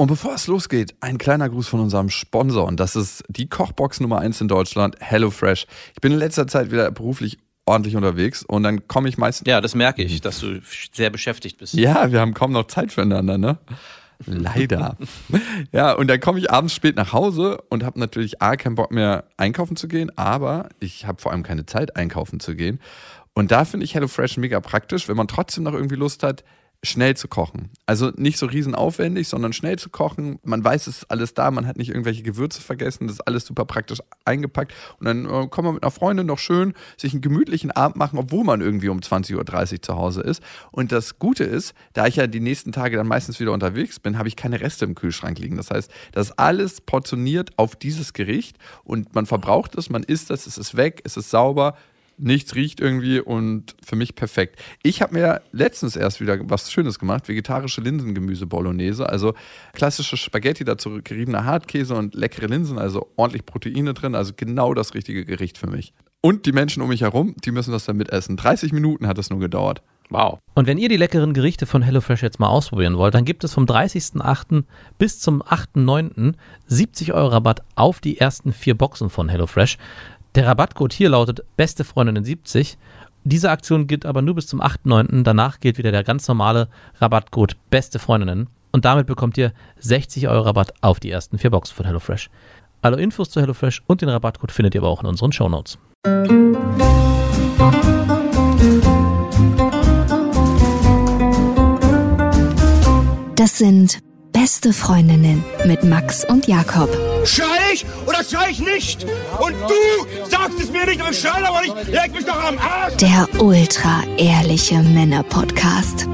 Und bevor es losgeht, ein kleiner Gruß von unserem Sponsor und das ist die Kochbox Nummer 1 in Deutschland, HelloFresh. Ich bin in letzter Zeit wieder beruflich ordentlich unterwegs und dann komme ich meistens. Ja, das merke ich, dass du sehr beschäftigt bist. Ja, wir haben kaum noch Zeit füreinander, ne? Leider. ja, und dann komme ich abends spät nach Hause und habe natürlich A, keinen Bock mehr einkaufen zu gehen, aber ich habe vor allem keine Zeit einkaufen zu gehen. Und da finde ich HelloFresh mega praktisch, wenn man trotzdem noch irgendwie Lust hat, schnell zu kochen. Also nicht so riesen aufwendig, sondern schnell zu kochen. Man weiß, es ist alles da, man hat nicht irgendwelche Gewürze vergessen, das ist alles super praktisch eingepackt. Und dann äh, kann man mit einer Freundin noch schön sich einen gemütlichen Abend machen, obwohl man irgendwie um 20.30 Uhr zu Hause ist. Und das Gute ist, da ich ja die nächsten Tage dann meistens wieder unterwegs bin, habe ich keine Reste im Kühlschrank liegen. Das heißt, das ist alles portioniert auf dieses Gericht und man verbraucht es, man isst es, es ist weg, es ist sauber, nichts riecht irgendwie und für mich perfekt. Ich habe mir letztens erst wieder was Schönes gemacht, vegetarische Linsengemüse Bolognese, also klassische Spaghetti, dazu geriebener Hartkäse und leckere Linsen, also ordentlich Proteine drin, also genau das richtige Gericht für mich. Und die Menschen um mich herum, die müssen das dann mitessen. 30 Minuten hat es nur gedauert. Wow. Und wenn ihr die leckeren Gerichte von HelloFresh jetzt mal ausprobieren wollt, dann gibt es vom 30.08. bis zum 8.09. 70 Euro Rabatt auf die ersten vier Boxen von HelloFresh. Der Rabattcode hier lautet beste Freundinnen 70. Diese Aktion gilt aber nur bis zum 8.9. Danach gilt wieder der ganz normale Rabattcode beste Freundinnen. Und damit bekommt ihr 60 Euro Rabatt auf die ersten vier Boxen von HelloFresh. Alle Infos zu HelloFresh und den Rabattcode findet ihr aber auch in unseren Shownotes. Das sind beste Freundinnen mit Max und Jakob. Schrei oder schrei ich nicht? Und du sagst es mir nicht und schrei aber nicht. Leg mich doch am Arsch. Der ultra ehrliche Männer-Podcast.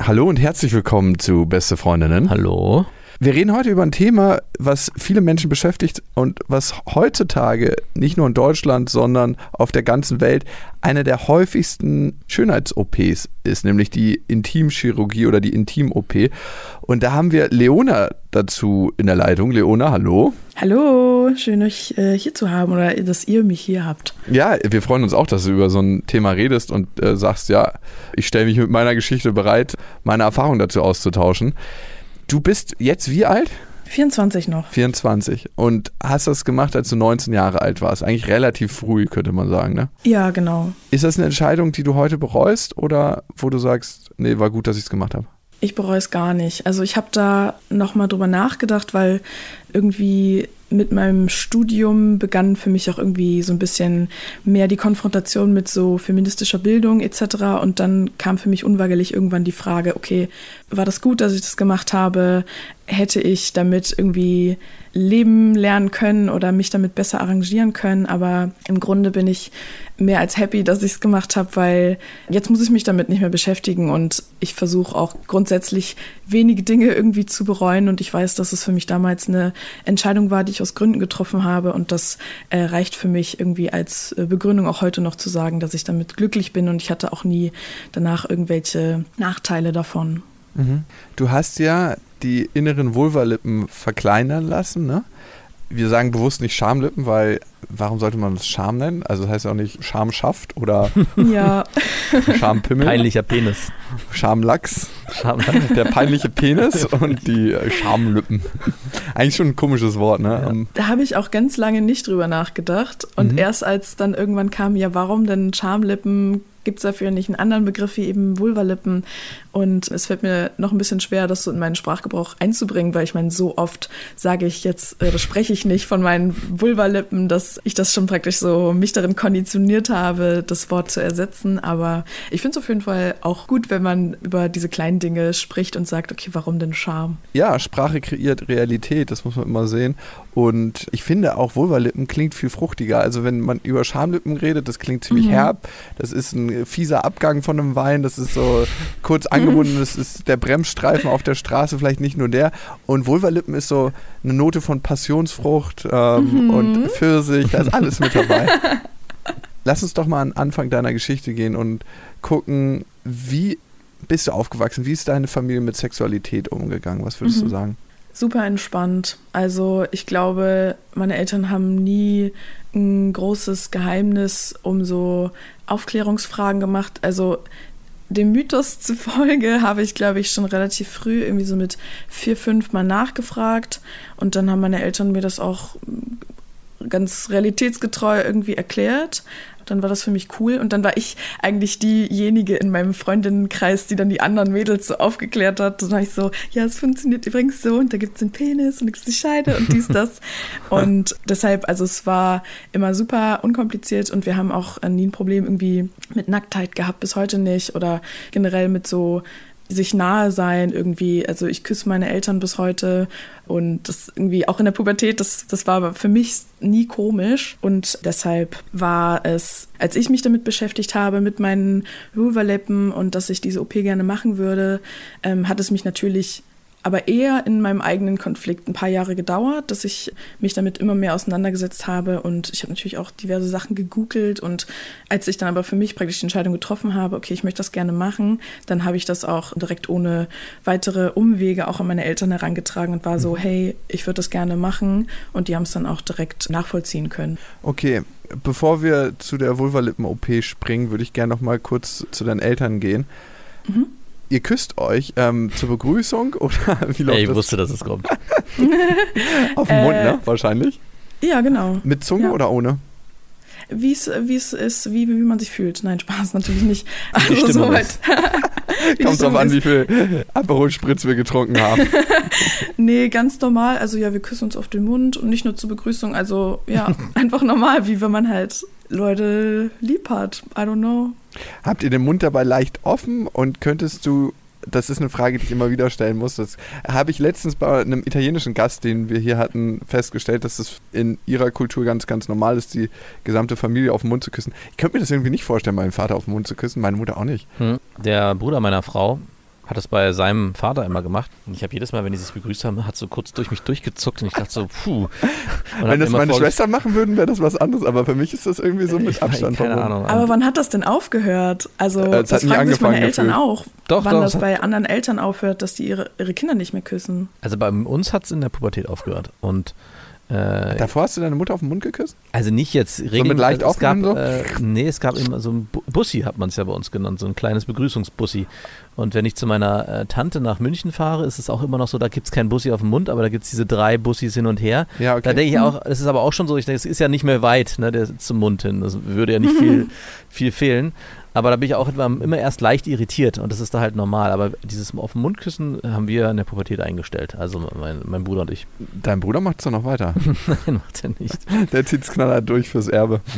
Hallo und herzlich willkommen zu Beste Freundinnen. Hallo. Wir reden heute über ein Thema, was viele Menschen beschäftigt und was heutzutage nicht nur in Deutschland, sondern auf der ganzen Welt eine der häufigsten Schönheits-OPs ist, nämlich die Intimchirurgie oder die Intim-OP. Und da haben wir Leona dazu in der Leitung. Leona, hallo. Hallo, schön euch äh, hier zu haben oder dass ihr mich hier habt. Ja, wir freuen uns auch, dass du über so ein Thema redest und äh, sagst, ja, ich stelle mich mit meiner Geschichte bereit, meine Erfahrung dazu auszutauschen. Du bist jetzt wie alt? 24 noch. 24. Und hast das gemacht, als du 19 Jahre alt warst. Eigentlich relativ früh, könnte man sagen, ne? Ja, genau. Ist das eine Entscheidung, die du heute bereust oder wo du sagst, nee, war gut, dass ich es gemacht habe? Ich bereue es gar nicht. Also ich habe da nochmal drüber nachgedacht, weil irgendwie mit meinem Studium begann für mich auch irgendwie so ein bisschen mehr die Konfrontation mit so feministischer Bildung etc. Und dann kam für mich unweigerlich irgendwann die Frage, okay, war das gut, dass ich das gemacht habe? Hätte ich damit irgendwie leben lernen können oder mich damit besser arrangieren können? Aber im Grunde bin ich mehr als happy, dass ich es gemacht habe, weil jetzt muss ich mich damit nicht mehr beschäftigen und ich versuche auch grundsätzlich wenige Dinge irgendwie zu bereuen und ich weiß, dass es für mich damals eine Entscheidung war, die ich aus Gründen getroffen habe und das äh, reicht für mich irgendwie als äh, Begründung auch heute noch zu sagen, dass ich damit glücklich bin und ich hatte auch nie danach irgendwelche Nachteile davon. Mhm. Du hast ja die inneren Vulvalippen verkleinern lassen, ne? wir sagen bewusst nicht Schamlippen, weil warum sollte man das Scham nennen? Also das heißt ja auch nicht Schamschaft oder ja. Schampimmel. Peinlicher Penis. Schamlachs. Schamlachs. Der peinliche Penis und die äh, Schamlippen. Eigentlich schon ein komisches Wort, ne? Ja. Ähm, da habe ich auch ganz lange nicht drüber nachgedacht. Und mhm. erst als dann irgendwann kam, ja, warum denn Schamlippen? Gibt es dafür nicht einen anderen Begriff wie eben Vulvalippen? Und es fällt mir noch ein bisschen schwer, das so in meinen Sprachgebrauch einzubringen, weil ich meine, so oft sage ich jetzt, oder spreche ich nicht von meinen Vulvalippen, dass ich das schon praktisch so mich darin konditioniert habe, das Wort zu ersetzen. Aber ich finde es auf jeden Fall auch gut, wenn man über diese kleinen Dinge spricht und sagt, okay, warum denn Charme? Ja, Sprache kreiert Realität, das muss man immer sehen. Und ich finde auch Vulvalippen klingt viel fruchtiger. Also wenn man über Schamlippen redet, das klingt ziemlich mhm. herb. Das ist ein fieser Abgang von einem Wein. Das ist so kurz angebunden. Das ist der Bremsstreifen auf der Straße, vielleicht nicht nur der. Und Vulvalippen ist so eine Note von Passionsfrucht ähm, mhm. und Pfirsich. Da ist alles mit dabei. Lass uns doch mal an Anfang deiner Geschichte gehen und gucken, wie bist du aufgewachsen? Wie ist deine Familie mit Sexualität umgegangen? Was würdest mhm. du sagen? Super entspannt. Also ich glaube, meine Eltern haben nie ein großes Geheimnis um so Aufklärungsfragen gemacht. Also dem Mythos zufolge habe ich, glaube ich, schon relativ früh irgendwie so mit vier, fünf Mal nachgefragt. Und dann haben meine Eltern mir das auch ganz realitätsgetreu irgendwie erklärt. Dann war das für mich cool. Und dann war ich eigentlich diejenige in meinem Freundinnenkreis, die dann die anderen Mädels so aufgeklärt hat. Und dann war ich so, ja, es funktioniert übrigens so und da gibt es den Penis und da gibt es die Scheide und dies, das. und deshalb, also es war immer super unkompliziert und wir haben auch nie ein Problem irgendwie mit Nacktheit gehabt, bis heute nicht. Oder generell mit so sich nahe sein irgendwie. Also ich küsse meine Eltern bis heute und das irgendwie auch in der Pubertät, das, das war für mich nie komisch und deshalb war es, als ich mich damit beschäftigt habe, mit meinen Vulvalippen und dass ich diese OP gerne machen würde, ähm, hat es mich natürlich aber eher in meinem eigenen Konflikt ein paar Jahre gedauert, dass ich mich damit immer mehr auseinandergesetzt habe und ich habe natürlich auch diverse Sachen gegoogelt und als ich dann aber für mich praktisch die Entscheidung getroffen habe, okay, ich möchte das gerne machen, dann habe ich das auch direkt ohne weitere Umwege auch an meine Eltern herangetragen und war so, mhm. hey, ich würde das gerne machen und die haben es dann auch direkt nachvollziehen können. Okay, bevor wir zu der Vulvalippen-OP springen, würde ich gerne noch mal kurz zu deinen Eltern gehen. Mhm ihr küsst euch ähm, zur Begrüßung oder wie läuft Ey, ich das? wusste, dass es kommt. Auf dem Mund, ne? Wahrscheinlich. Ja, genau. Mit Zunge ja. oder ohne? Wie es ist, wie, wie man sich fühlt. Nein, Spaß natürlich nicht. Also soweit. Kommt drauf an, wie viel Aperol Spritz wir getrunken haben. nee, ganz normal. Also ja, wir küssen uns auf den Mund und nicht nur zur Begrüßung. Also ja, einfach normal, wie wenn man halt Leute lieb hat. I don't know. Habt ihr den Mund dabei leicht offen und könntest du, das ist eine Frage, die ich immer wieder stellen muss, das habe ich letztens bei einem italienischen Gast, den wir hier hatten, festgestellt, dass es in ihrer Kultur ganz, ganz normal ist, die gesamte Familie auf den Mund zu küssen. Ich könnte mir das irgendwie nicht vorstellen, meinen Vater auf den Mund zu küssen, meine Mutter auch nicht. Hm. Der Bruder meiner Frau hat das bei seinem Vater immer gemacht. Und ich habe jedes Mal, wenn die sich begrüßt haben, hat so kurz durch mich durchgezuckt und ich dachte so, puh. Und wenn das meine Schwestern machen würden, wäre das was anderes. Aber für mich ist das irgendwie so mit Abstand. Keine Ahnung. Aber wann hat das denn aufgehört? Also äh, das, das fragen sich meine Eltern gefühlt. auch. Doch, wann doch, das bei anderen Eltern aufhört, dass die ihre, ihre Kinder nicht mehr küssen. Also bei uns hat es in der Pubertät aufgehört. Und äh, Davor hast du deine Mutter auf den Mund geküsst? Also nicht jetzt regelmäßig. So mit leicht es gab, so? Äh, nee, es gab immer so ein Bussi, hat man es ja bei uns genannt, so ein kleines Begrüßungsbussi. Und wenn ich zu meiner äh, Tante nach München fahre, ist es auch immer noch so, da gibt es keinen Bussi auf dem Mund, aber da gibt es diese drei Bussis hin und her. Ja, okay. Da denke ich auch, es ist aber auch schon so, ich denke, es ist ja nicht mehr weit, ne, der zum Mund hin. Das würde ja nicht viel, viel fehlen. Aber da bin ich auch immer erst leicht irritiert und das ist da halt normal. Aber dieses auf den Mund küssen haben wir in der Pubertät eingestellt. Also mein, mein Bruder und ich. Dein Bruder macht es doch noch weiter. Nein, macht er nicht. Der zieht es knallhart durch fürs Erbe.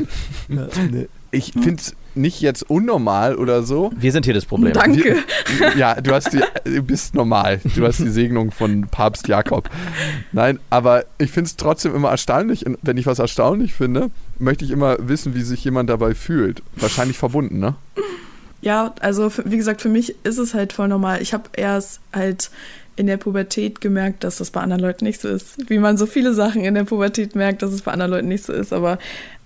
Ja, nee. Ich finde es nicht jetzt unnormal oder so. Wir sind hier das Problem. Danke. Wir, ja, du, hast die, du bist normal. Du hast die Segnung von Papst Jakob. Nein, aber ich finde es trotzdem immer erstaunlich. Wenn ich was erstaunlich finde, möchte ich immer wissen, wie sich jemand dabei fühlt. Wahrscheinlich verbunden, ne? Ja, also wie gesagt, für mich ist es halt voll normal. Ich habe erst halt in der Pubertät gemerkt, dass das bei anderen Leuten nicht so ist. Wie man so viele Sachen in der Pubertät merkt, dass es bei anderen Leuten nicht so ist. Aber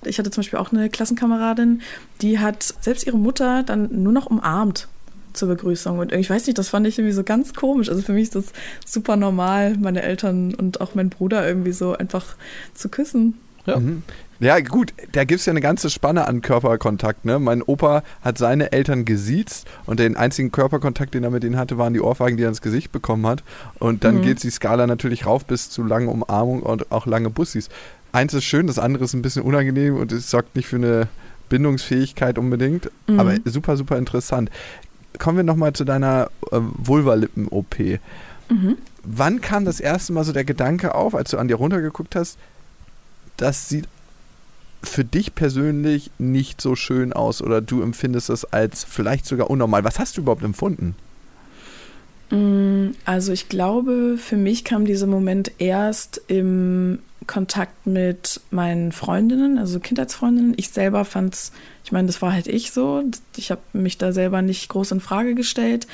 ich hatte zum Beispiel auch eine Klassenkameradin, die hat selbst ihre Mutter dann nur noch umarmt zur Begrüßung. Und ich weiß nicht, das fand ich irgendwie so ganz komisch. Also für mich ist das super normal, meine Eltern und auch mein Bruder irgendwie so einfach zu küssen. Ja. Mhm. Ja, gut, da gibt es ja eine ganze Spanne an Körperkontakt. Ne? Mein Opa hat seine Eltern gesiezt und den einzigen Körperkontakt, den er mit denen hatte, waren die Ohrfeigen, die er ins Gesicht bekommen hat. Und dann mhm. geht die Skala natürlich rauf bis zu lange Umarmung und auch lange Bussis. Eins ist schön, das andere ist ein bisschen unangenehm und es sorgt nicht für eine Bindungsfähigkeit unbedingt, mhm. aber super, super interessant. Kommen wir nochmal zu deiner äh, Vulvalippen-OP. Mhm. Wann kam das erste Mal so der Gedanke auf, als du an dir runtergeguckt hast, das sieht für dich persönlich nicht so schön aus oder du empfindest das als vielleicht sogar unnormal. Was hast du überhaupt empfunden? Mm, also ich glaube, für mich kam dieser Moment erst im Kontakt mit meinen Freundinnen, also Kindheitsfreundinnen. Ich selber fand es, ich meine, das war halt ich so. Ich habe mich da selber nicht groß in Frage gestellt,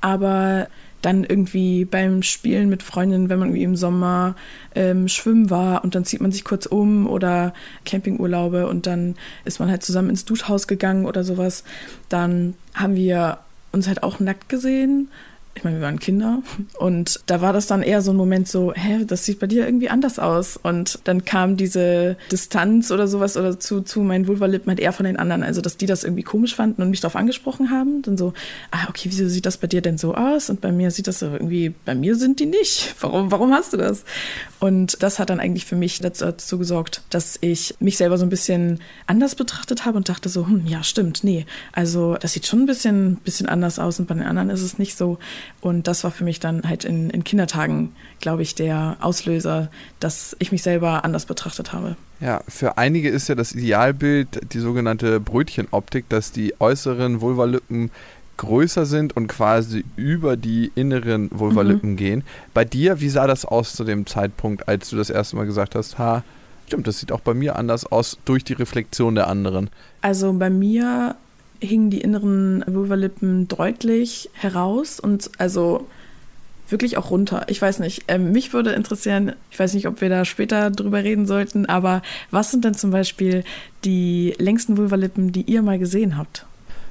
aber dann irgendwie beim Spielen mit Freundinnen, wenn man irgendwie im Sommer ähm, schwimmen war und dann zieht man sich kurz um oder Campingurlaube und dann ist man halt zusammen ins Duschhaus gegangen oder sowas, dann haben wir uns halt auch nackt gesehen ich meine, wir waren Kinder und da war das dann eher so ein Moment so, hä, das sieht bei dir irgendwie anders aus. Und dann kam diese Distanz oder sowas oder zu, zu meinen Vulva-Lippen halt eher von den anderen. Also, dass die das irgendwie komisch fanden und mich darauf angesprochen haben. Dann so, ah, okay, wieso sieht das bei dir denn so aus? Und bei mir sieht das so irgendwie, bei mir sind die nicht. Warum, warum hast du das? Und das hat dann eigentlich für mich dazu, gesorgt, dass ich mich selber so ein bisschen anders betrachtet habe und dachte so, hm, ja, stimmt, nee. Also, das sieht schon ein bisschen, bisschen anders aus und bei den anderen ist es nicht so. Und das war für mich dann halt in, in Kindertagen, glaube ich, der Auslöser, dass ich mich selber anders betrachtet habe. Ja, für einige ist ja das Idealbild die sogenannte Brötchenoptik, dass die äußeren Vulvalippen größer sind und quasi über die inneren Vulvalippen Mhm. gehen. Bei dir, wie sah das aus zu dem Zeitpunkt, als du das erste Mal gesagt hast, ha, stimmt, das sieht auch bei mir anders aus durch die Reflexion der anderen. Also bei mir hingen die inneren Vulvalippen deutlich heraus und also wirklich auch runter. Ich weiß nicht, ähm, mich würde interessieren, ich weiß nicht, ob wir da später drüber reden sollten, aber was sind denn zum Beispiel die längsten Vulvalippen, die ihr mal gesehen habt?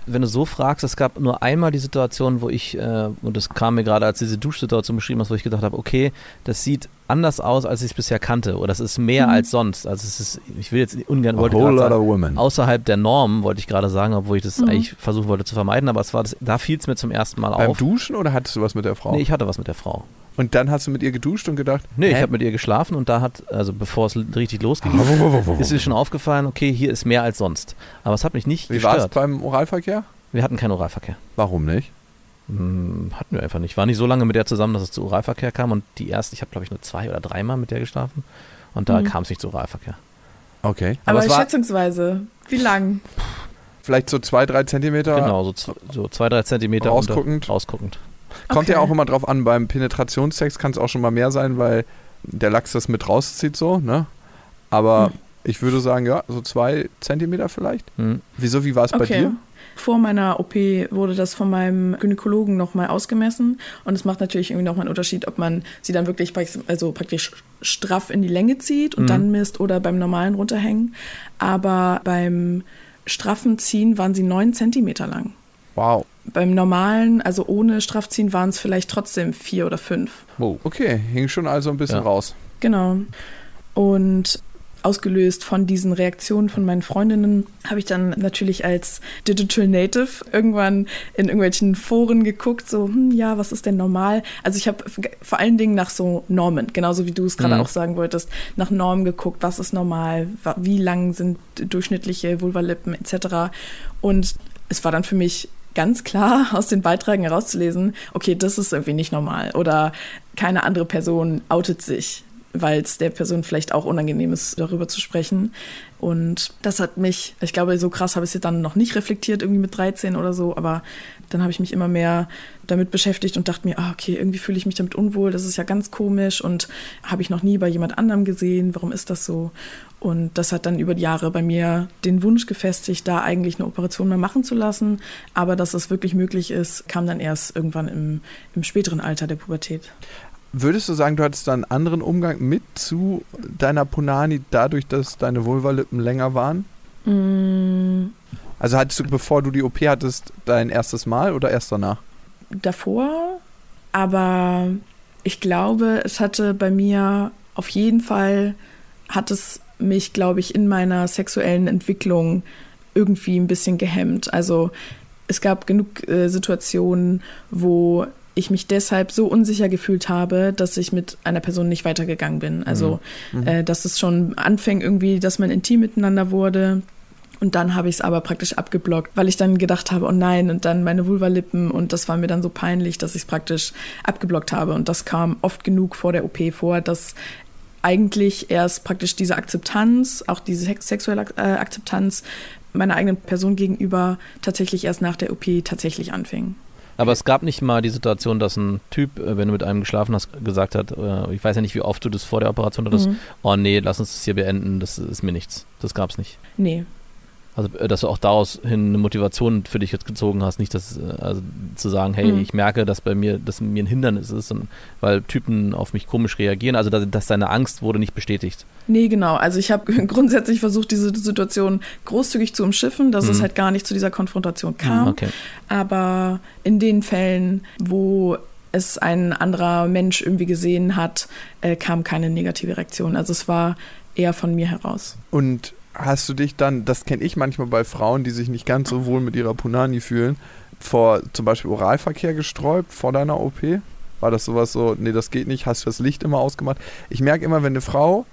Wenn du so fragst, es gab nur einmal die Situation, wo ich, äh, und das kam mir gerade, als diese Duschsituation beschrieben hast, wo ich gedacht habe, okay, das sieht anders aus, als ich es bisher kannte. Oder das ist mehr als sonst. Also es ist, ich will jetzt ungern, wollte whole lot sagen, of women. außerhalb der Norm, wollte ich gerade sagen, obwohl ich das Mhm. eigentlich versuchen wollte zu vermeiden, aber es war das, da fiel es mir zum ersten Mal Beim auf. Duschen oder hattest du was mit der Frau? Nee, ich hatte was mit der Frau. und dann hast du mit ihr geduscht und gedacht, Nee, ich hä? habe mit ihr geschlafen und da hat, also bevor es richtig losging, ist mir schon aufgefallen, okay, hier ist mehr als sonst. Aber es hat mich nicht Wie war es gestört. beim Oralverkehr? Wir hatten keinen Oralverkehr. Warum nicht? Hm, hatten wir einfach nicht. War nicht so lange mit der zusammen, dass es zu Oralverkehr kam und die erste, ich habe glaube ich nur zwei oder dreimal mit der geschlafen und da Mhm. kam es nicht zu Oralverkehr. Okay. Aber Aber, es war- schätzungsweise, wie lang? Vielleicht so zwei, drei Zentimeter. Genau, so, z- so zwei, drei Zentimeter Rausguckend. Unter, rausguckend. Kommt Okay. ja auch immer drauf an, beim Penetrationstext kann es auch schon mal mehr sein, weil der Lachs das mit rauszieht so, ne? Aber Hm. ich würde sagen, ja, so zwei Zentimeter vielleicht. Hm. Wieso, wie war es bei Okay. dir? Vor meiner OP wurde das von meinem Gynäkologen nochmal ausgemessen. Und es macht natürlich irgendwie nochmal einen Unterschied, ob man sie dann wirklich also praktisch straff in die Länge zieht und Mhm. dann misst oder beim normalen runterhängen. Aber beim straffen Ziehen waren sie neun Zentimeter lang. Wow. Beim normalen, also ohne Straffziehen, waren es vielleicht trotzdem vier oder fünf. Wow. Okay, hing schon also ein bisschen Ja. raus. Genau. Und ausgelöst von diesen Reaktionen von meinen Freundinnen habe ich dann natürlich als Digital Native irgendwann in irgendwelchen Foren geguckt, so, hm, ja, was ist denn normal? Also ich habe vor allen Dingen nach so Normen, genauso wie du es gerade Mhm. auch sagen wolltest, nach Normen geguckt, was ist normal, wie lang sind durchschnittliche Vulvalippen etc. Und es war dann für mich ganz klar aus den Beiträgen herauszulesen, okay, das ist irgendwie nicht normal oder keine andere Person outet sich, weil es der Person vielleicht auch unangenehm ist, darüber zu sprechen. Und das hat mich, ich glaube, so krass habe ich es dann noch nicht reflektiert, irgendwie mit 13 oder so, aber dann habe ich mich immer mehr damit beschäftigt und dachte mir, ah, okay, irgendwie fühle ich mich damit unwohl, das ist ja ganz komisch und habe ich noch nie bei jemand anderem gesehen, warum ist das so? Und das hat dann über die Jahre bei mir den Wunsch gefestigt, da eigentlich eine Operation mal machen zu lassen. Aber dass es wirklich möglich ist, kam dann erst irgendwann im, im späteren Alter der Pubertät. Würdest du sagen, du hattest da einen anderen Umgang mit zu deiner Punani, dadurch, dass deine Vulvalippen länger waren? Mm, Also hattest du, bevor du die OP hattest, dein erstes Mal oder erst danach? davor, aber ich glaube, es hatte bei mir auf jeden Fall, hat es mich, glaube ich, in meiner sexuellen Entwicklung irgendwie ein bisschen gehemmt. Also es gab genug äh, Situationen, wo ich mich deshalb so unsicher gefühlt habe, dass ich mit einer Person nicht weitergegangen bin. Also, äh, dass es schon anfängt irgendwie, dass man intim miteinander wurde. Und dann habe ich es aber praktisch abgeblockt, weil ich dann gedacht habe, oh nein, und dann meine Vulvalippen und das war mir dann so peinlich, dass ich es praktisch abgeblockt habe. Und das kam oft genug vor der OP vor, dass eigentlich erst praktisch diese Akzeptanz, auch diese sex- sexuelle äh, Akzeptanz meiner eigenen Person gegenüber tatsächlich erst nach der OP tatsächlich anfing. Aber es gab nicht mal die Situation, dass ein Typ, äh, wenn du mit einem geschlafen hast, gesagt hat, äh, ich weiß ja nicht, wie oft du das vor der Operation hattest, Mhm. oh nee, lass uns das hier beenden, das ist mir nichts. Das gab's nicht. Nee, Also, äh, dass du auch daraus hin eine Motivation für dich jetzt gezogen hast, nicht das, äh, also zu sagen, hey, Mhm. ich merke, dass bei mir, dass mir ein Hindernis ist, und, weil Typen auf mich komisch reagieren, also dass, dass deine Angst wurde nicht bestätigt. Nee, genau. Also ich habe grundsätzlich versucht, diese Situation großzügig zu umschiffen, dass es Mhm. halt gar nicht zu dieser Konfrontation kam. Okay. Aber in den Fällen, wo es ein anderer Mensch irgendwie gesehen hat, äh, kam keine negative Reaktion. Also es war eher von mir heraus. Und hast du dich dann, das kenne ich manchmal bei Frauen, die sich nicht ganz so wohl mit ihrer Punani fühlen, vor zum Beispiel Oralverkehr gesträubt vor deiner OP? War das sowas so, nee, das geht nicht, hast du das Licht immer ausgemacht? Ich merke immer, wenn eine Frau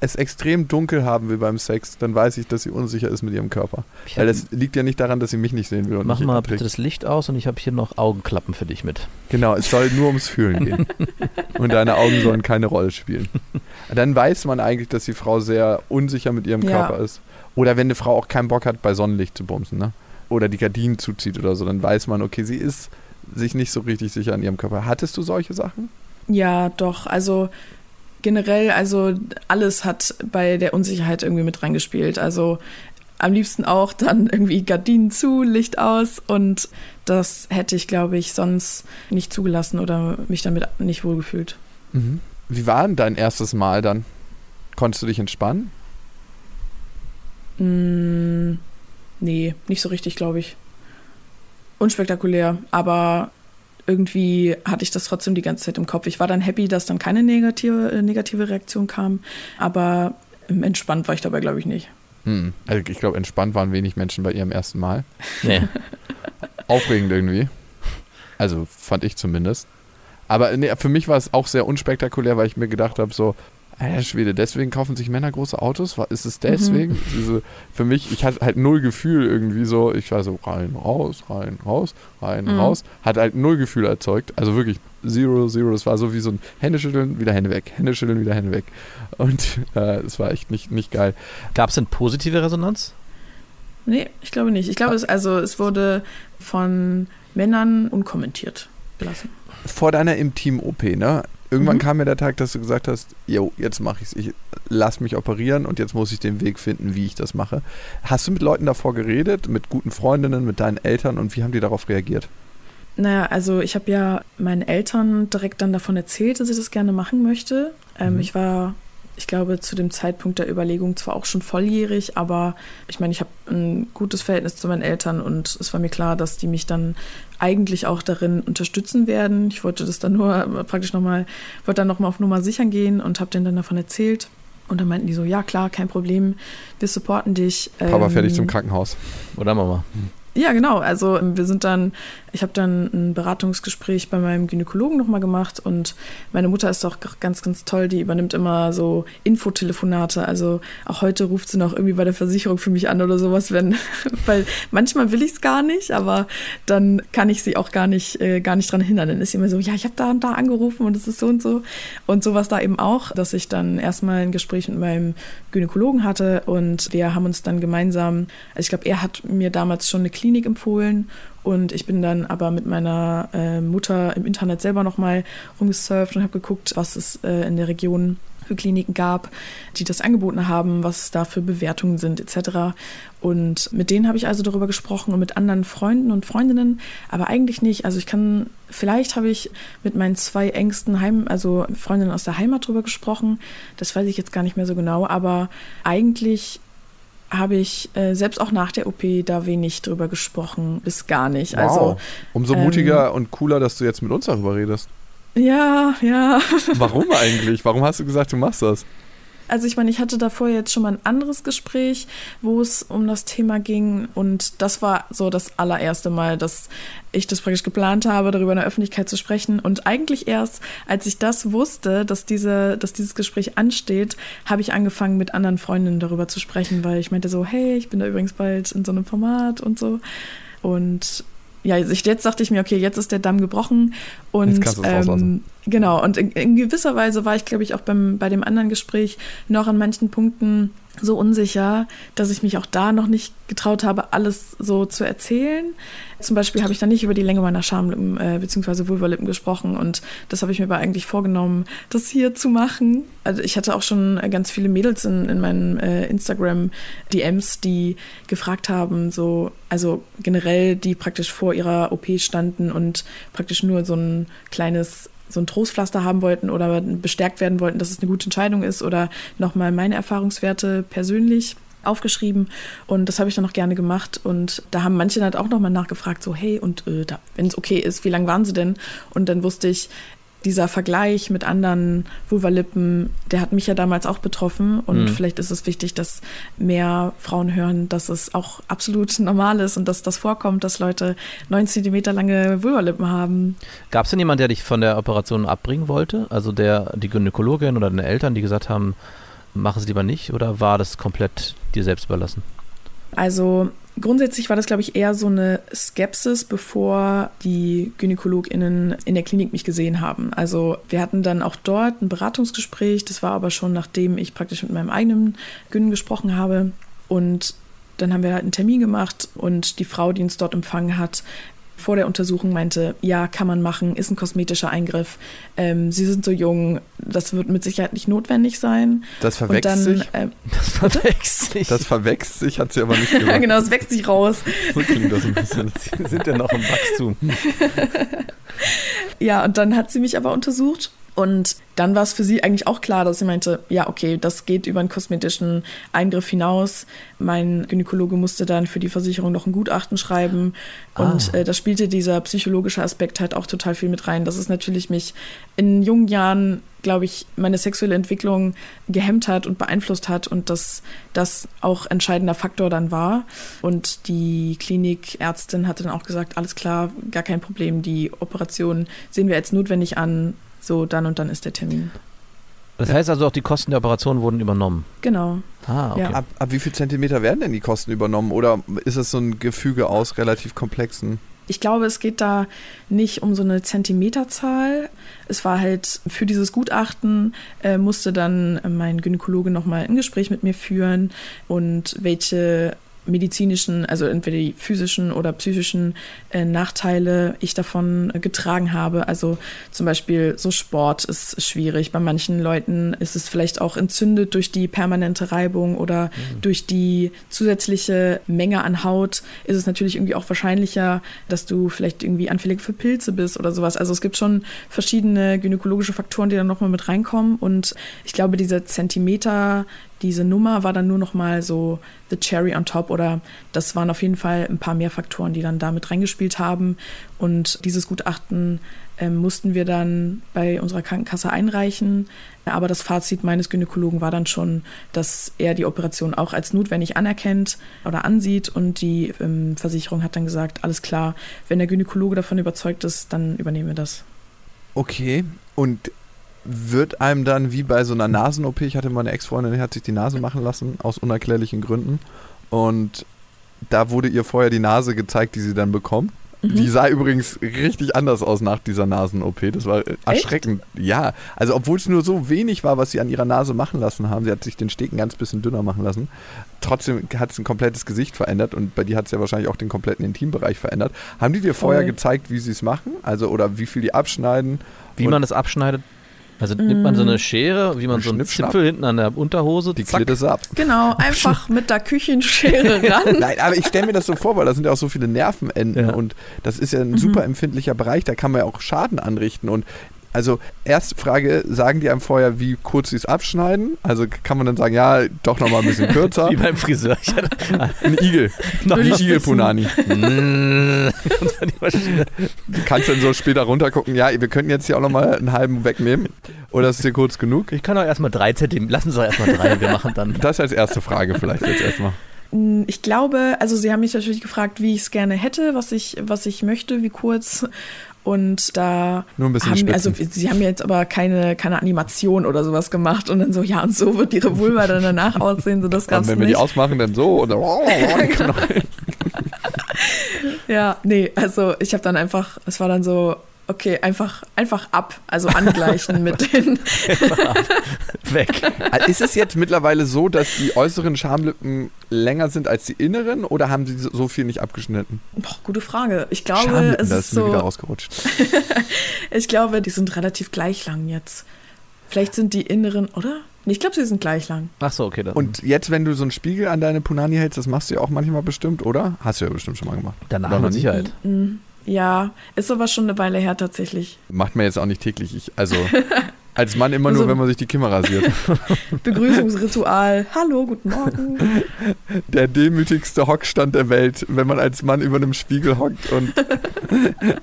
es extrem dunkel haben will beim Sex, dann weiß ich, dass sie unsicher ist mit ihrem Körper. Ich Weil das liegt ja nicht daran, dass sie mich nicht sehen will. Und Mach mal bitte das Licht aus und ich habe hier noch Augenklappen für dich mit. Genau, es soll nur ums Fühlen gehen. Und deine Augen sollen keine Rolle spielen. Dann weiß man eigentlich, dass die Frau sehr unsicher mit ihrem Ja. Körper ist. Oder wenn eine Frau auch keinen Bock hat, bei Sonnenlicht zu bumsen, ne? Oder die Gardinen zuzieht oder so, dann weiß man, okay, sie ist sich nicht so richtig sicher an ihrem Körper. Hattest du solche Sachen? Ja, doch. Also generell, also alles hat bei der Unsicherheit irgendwie mit reingespielt. Also am liebsten auch dann irgendwie Gardinen zu, Licht aus und das hätte ich, glaube ich, sonst nicht zugelassen oder mich damit nicht wohlgefühlt. Wie war denn dein erstes Mal dann? Konntest du dich entspannen? Mm, nee, nicht so richtig, glaube ich. Unspektakulär, aber irgendwie hatte ich das trotzdem die ganze Zeit im Kopf. Ich war dann happy, dass dann keine negative, äh, negative Reaktion kam, aber ähm, entspannt war ich dabei, glaube ich, nicht. Hm. Also ich glaube, entspannt waren wenig Menschen bei ihrem ersten Mal. Nee. Aufregend irgendwie. Also fand ich zumindest. Aber nee, für mich war es auch sehr unspektakulär, weil ich mir gedacht habe, so, alter Schwede, deswegen kaufen sich Männer große Autos? Ist es deswegen? Diese, für mich, ich hatte halt null Gefühl irgendwie so, ich war so rein, raus, rein, raus, rein, Mhm. raus. Hat halt null Gefühl erzeugt. Also wirklich zero, zero. Es war so wie so ein Händeschütteln, wieder Hände weg, Händeschütteln, wieder Hände weg. Und äh, es war echt nicht, nicht geil. Gab es denn positive Resonanz? Nee, ich glaube nicht. Ich glaube, es, also, es wurde von Männern unkommentiert gelassen. vor deiner Intim-OP, ne? Irgendwann Mhm. kam mir der Tag, dass du gesagt hast, jo, jetzt mache ich's. Ich lass mich operieren und jetzt muss ich den Weg finden, wie ich das mache. Hast du mit Leuten davor geredet, mit guten Freundinnen, mit deinen Eltern und wie haben die darauf reagiert? Naja, also ich habe ja meinen Eltern direkt dann davon erzählt, dass ich das gerne machen möchte. Ähm, Mhm. Ich war, ich glaube, zu dem Zeitpunkt der Überlegung zwar auch schon volljährig, aber ich meine, ich habe ein gutes Verhältnis zu meinen Eltern und es war mir klar, dass die mich dann eigentlich auch darin unterstützen werden. Ich wollte das dann nur praktisch nochmal, wollte dann nochmal auf Nummer sichern gehen und habe denen dann davon erzählt. Und dann meinten die so, ja klar, kein Problem, wir supporten dich. Papa Ähm, fertig zum Krankenhaus. Oder Mama? ja, genau. Also wir sind dann, ich habe dann ein Beratungsgespräch bei meinem Gynäkologen nochmal gemacht und meine Mutter ist auch ganz, ganz toll, die übernimmt immer so Infotelefonate. Also auch heute ruft sie noch irgendwie bei der Versicherung für mich an oder sowas, wenn, weil manchmal will ich es gar nicht, aber dann kann ich sie auch gar nicht, äh, gar nicht dran hindern. Dann ist sie immer so, ja, ich habe da und da angerufen und es ist so und so. Und sowas da eben auch, dass ich dann erstmal ein Gespräch mit meinem Gynäkologen hatte und wir haben uns dann gemeinsam, also ich glaube, er hat mir damals schon eine Klinik empfohlen und ich bin dann aber mit meiner äh, Mutter im Internet selber nochmal rumgesurft und habe geguckt, was es äh, in der Region für Kliniken gab, die das angeboten haben, was da für Bewertungen sind etc. Und mit denen habe ich also darüber gesprochen und mit anderen Freunden und Freundinnen, aber eigentlich nicht. Also ich kann, vielleicht habe ich mit meinen zwei engsten Heim, also Freundinnen aus der Heimat drüber gesprochen. Das weiß ich jetzt gar nicht mehr so genau, aber eigentlich habe ich äh, selbst auch nach der OP da wenig drüber gesprochen, bis gar nicht. Also wow. Umso ähm, mutiger und cooler, dass du jetzt mit uns darüber redest. ja, ja. Warum eigentlich? Warum hast du gesagt, du machst das? Also ich meine, ich hatte davor jetzt schon mal ein anderes Gespräch, wo es um das Thema ging und das war so das allererste Mal, dass ich das praktisch geplant habe, darüber in der Öffentlichkeit zu sprechen. Und eigentlich erst, als ich das wusste, dass, diese, dass dieses Gespräch ansteht, habe ich angefangen mit anderen Freundinnen darüber zu sprechen, weil ich meinte so, hey, ich bin da übrigens bald in so einem Format und so. Und ja, ich, jetzt dachte ich mir, okay, jetzt ist der Damm gebrochen und ähm, genau. Und in, in gewisser Weise war ich, glaube ich, auch beim, bei dem anderen Gespräch noch an manchen Punkten so unsicher, dass ich mich auch da noch nicht getraut habe, alles so zu erzählen. Zum Beispiel habe ich dann nicht über die Länge meiner Schamlippen äh, bzw. Vulvalippen gesprochen und das habe ich mir aber eigentlich vorgenommen, das hier zu machen. Also ich hatte auch schon äh, ganz viele Mädels in, in meinen äh, Instagram-DMs, die gefragt haben, so, also generell, die praktisch vor ihrer OP standen und praktisch nur so ein kleines so ein Trostpflaster haben wollten oder bestärkt werden wollten, dass es eine gute Entscheidung ist oder nochmal meine Erfahrungswerte persönlich aufgeschrieben und das habe ich dann noch gerne gemacht und da haben manche halt auch nochmal nachgefragt, so hey und äh, wenn es okay ist, wie lange waren sie denn? Und dann wusste ich, dieser Vergleich mit anderen Vulvalippen, der hat mich ja damals auch betroffen und Mhm. vielleicht ist es wichtig, dass mehr Frauen hören, dass es auch absolut normal ist und dass das vorkommt, dass Leute 9 Zentimeter lange Vulvalippen haben. Gab es denn jemand, der dich von der Operation abbringen wollte? Also der, die Gynäkologin oder deine Eltern, die gesagt haben, mach es lieber nicht? Oder war das komplett dir selbst überlassen? Also grundsätzlich war das, glaube ich, eher so eine Skepsis, bevor die GynäkologInnen in der Klinik mich gesehen haben. Also wir hatten dann auch dort ein Beratungsgespräch, das war aber schon nachdem ich praktisch mit meinem eigenen Gyn gesprochen habe. Und dann haben wir halt einen Termin gemacht und die Frau, die uns dort empfangen hat, vor der Untersuchung meinte, ja, kann man machen, ist ein kosmetischer Eingriff. Ähm, Sie sind so jung, das wird mit Sicherheit nicht notwendig sein. Das Und verwechselt dann, sich. äh, Das verwechselt sich. Das verwechselt sich, hat sie aber nicht ja gesagt. genau, es wächst sich raus. So klingt das ein bisschen. sind ja noch im Wachstum. Ja, und dann hat sie mich aber untersucht. Und dann war es für sie eigentlich auch klar, dass sie meinte, ja, okay, das geht über einen kosmetischen Eingriff hinaus. Mein Gynäkologe musste dann für die Versicherung noch ein Gutachten schreiben. Und Ah. äh, da spielte dieser psychologische Aspekt halt auch total viel mit rein. Das ist natürlich mich in jungen Jahren, glaube ich, meine sexuelle Entwicklung gehemmt hat und beeinflusst hat und dass das auch entscheidender Faktor dann war. Und die Klinikärztin hatte dann auch gesagt, alles klar, gar kein Problem, die Operation sehen wir als notwendig an. So, dann und dann ist der Termin. Das heißt also auch, die Kosten der Operation wurden übernommen. Genau. Ah, okay. Ja. Ab, ab wie viel Zentimeter werden denn die Kosten übernommen? Oder ist es so ein Gefüge aus relativ komplexen? Ich glaube, es geht da nicht um so eine Zentimeterzahl. Es war halt für dieses Gutachten äh, musste dann mein Gynäkologe nochmal ein Gespräch mit mir führen und welche medizinischen, also entweder die physischen oder psychischen äh, Nachteile ich davon äh, getragen habe. Also zum Beispiel so Sport ist schwierig. Bei manchen Leuten ist es vielleicht auch entzündet durch die permanente Reibung oder durch die zusätzliche Menge an Haut ist es natürlich irgendwie auch wahrscheinlicher, dass du vielleicht irgendwie anfällig für Pilze bist oder sowas. Also es gibt schon verschiedene gynäkologische Faktoren, die dann nochmal mit reinkommen. Und ich glaube, diese Zentimeter, diese Nummer war dann nur nochmal so the cherry on top oder das waren auf jeden Fall ein paar mehr Faktoren, die dann da mit reingespielt haben. Und dieses Gutachten ähm, mussten wir dann bei unserer Krankenkasse einreichen. Aber das Fazit meines Gynäkologen war dann schon, dass er die Operation auch als notwendig anerkennt oder ansieht. Und die ähm, Versicherung hat dann gesagt, alles klar, wenn der Gynäkologe davon überzeugt ist, dann übernehmen wir das. Okay. Und wird einem dann wie bei so einer Nasen-OP, ich hatte mal eine Ex-Freundin, die hat sich die Nase machen lassen, aus unerklärlichen Gründen. Und da wurde ihr vorher die Nase gezeigt, die sie dann bekommt. Die sah übrigens richtig anders aus nach dieser Nasen-OP. Das war äh, erschreckend. Ja, also obwohl es nur so wenig war, was sie an ihrer Nase machen lassen haben, sie hat sich den Steg ein ganz bisschen dünner machen lassen, trotzdem hat es ein komplettes Gesicht verändert und bei dir hat es ja wahrscheinlich auch den kompletten Intimbereich verändert. Haben die dir vorher Voll. gezeigt, wie sie es machen? Also oder wie viel die abschneiden? Wie man das abschneidet. Also nimmt man so eine Schere, wie man so einen. Zipfel hinten an der Unterhose, die zack, ist ab. Genau, einfach mit der Küchenschere ran. Nein, aber ich stelle mir das so vor, weil da sind ja auch so viele Nervenenden Ja. und das ist ja ein super empfindlicher Bereich, da kann man ja auch Schaden anrichten und also erste Frage, sagen die einem vorher, wie kurz sie es abschneiden? Also kann man dann sagen, ja, doch nochmal ein bisschen kürzer. wie beim Friseur. Ich hatte Ein Igel. noch Nur Wie die nicht. Igel Spitzen. Punani. Und dann die Maschine. Du kannst dann so später runtergucken, ja, wir könnten jetzt hier auch nochmal einen halben wegnehmen. Oder ist es dir kurz genug? Ich kann doch erstmal drei Zentimeter, lassen Sie doch erstmal drei und wir machen dann. Das als erste Frage vielleicht jetzt erstmal. Mm, Ich glaube, also sie haben mich natürlich gefragt, wie ich es gerne hätte, was ich, was ich möchte, wie kurz. Und da Nur ein bisschen haben, also sie haben jetzt aber keine, keine Animation oder sowas gemacht und dann so, ja, und so wird ihre Vulva dann danach aussehen, so das Und gab's wenn wir die ausmachen, dann so und dann Ja, nee, also ich habe dann einfach, es war dann so, okay, einfach, einfach ab, also angleichen mit den. Weg. Ist es jetzt mittlerweile so, dass die äußeren Schamlippen länger sind als die inneren oder haben sie so- so viel nicht abgeschnitten? Boah, gute Frage. Ich glaube, Schamlippen, es da ist ist mir wieder so, rausgerutscht. ich glaube, die sind relativ gleich lang jetzt. Vielleicht sind die inneren, oder? Nee, ich glaube, sie sind gleich lang. Ach so, okay. Dann. Und jetzt, wenn du so einen Spiegel an deine Punani hältst, das machst du ja auch manchmal bestimmt, oder? Hast du ja bestimmt schon mal gemacht. danach mit? Sicherheit. Ja, ist aber schon eine Weile her tatsächlich. Macht man jetzt auch nicht täglich. Ich, also, Als Mann immer Also- nur, wenn man sich die Kimme rasiert. Begrüßungsritual. Hallo, guten Morgen. Der demütigste Hockstand der Welt, wenn man als Mann über einem Spiegel hockt und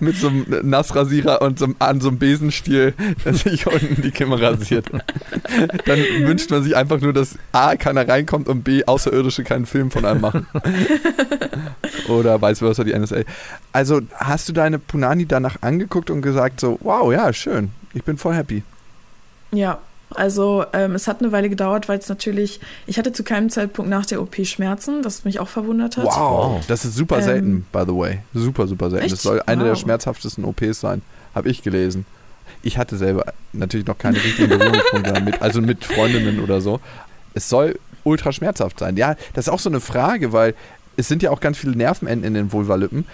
mit so einem Nassrasierer und so einem, an so einem Besenstiel sich unten die Kimme rasiert. Dann wünscht man sich einfach nur, dass A, keiner reinkommt und B, Außerirdische keinen Film von einem machen. Oder vice versa die NSA. Also hast du deine Punani danach angeguckt und gesagt so, wow, ja, schön, ich bin voll happy. Ja, also ähm, es hat eine Weile gedauert, weil es natürlich, ich hatte zu keinem Zeitpunkt nach der OP Schmerzen, was mich auch verwundert hat. Wow, das ist super Ähm, selten, by the way. Super, super selten. echt? Das soll eine der Wow. schmerzhaftesten OPs sein, habe ich gelesen. Ich hatte selber natürlich noch keine richtigen Berührungspunkte damit, also mit Freundinnen oder so. Es soll ultra schmerzhaft sein. Ja, das ist auch so eine Frage, weil es sind ja auch ganz viele Nervenenden in den Vulvalippen.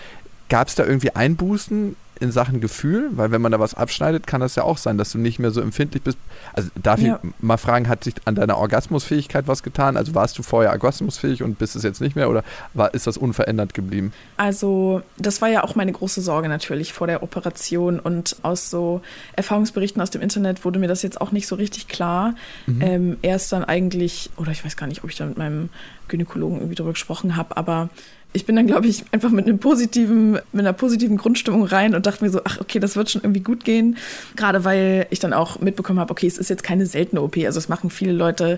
Gab es da irgendwie Einbußen in Sachen Gefühl? Weil wenn man da was abschneidet, kann das ja auch sein, dass du nicht mehr so empfindlich bist. Also darf Ja. ich mal fragen, hat sich an deiner Orgasmusfähigkeit was getan? Also warst du vorher orgasmusfähig und bist es jetzt nicht mehr oder war, ist das unverändert geblieben? Also, das war ja auch meine große Sorge natürlich vor der Operation und aus so Erfahrungsberichten aus dem Internet wurde mir das jetzt auch nicht so richtig klar. Ähm, erst dann eigentlich, oder ich weiß gar nicht, ob ich da mit meinem Gynäkologen irgendwie drüber gesprochen habe, aber ich bin dann, glaube ich, einfach mit einem positiven, mit einer positiven Grundstimmung rein und dachte mir so, ach, okay, das wird schon irgendwie gut gehen. Gerade weil ich dann auch mitbekommen habe, okay, es ist jetzt keine seltene OP. Also es machen viele Leute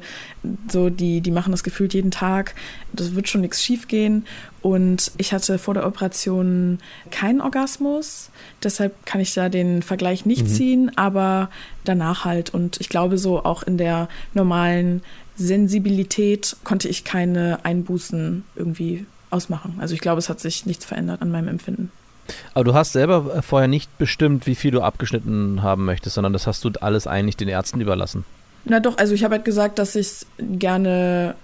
so, die, die machen das gefühlt jeden Tag. Das wird schon nichts schief gehen. Und ich hatte vor der Operation keinen Orgasmus. Deshalb kann ich da den Vergleich nicht ziehen, aber danach halt. Und ich glaube, so auch in der normalen Sensibilität konnte ich keine Einbußen irgendwie ausmachen. Also ich glaube, es hat sich nichts verändert an meinem Empfinden. Aber du hast selber äh, vorher nicht bestimmt, wie viel du abgeschnitten haben möchtest, sondern das hast du alles eigentlich den Ärzten überlassen. Na doch, also ich habe halt gesagt, dass ich es gerne,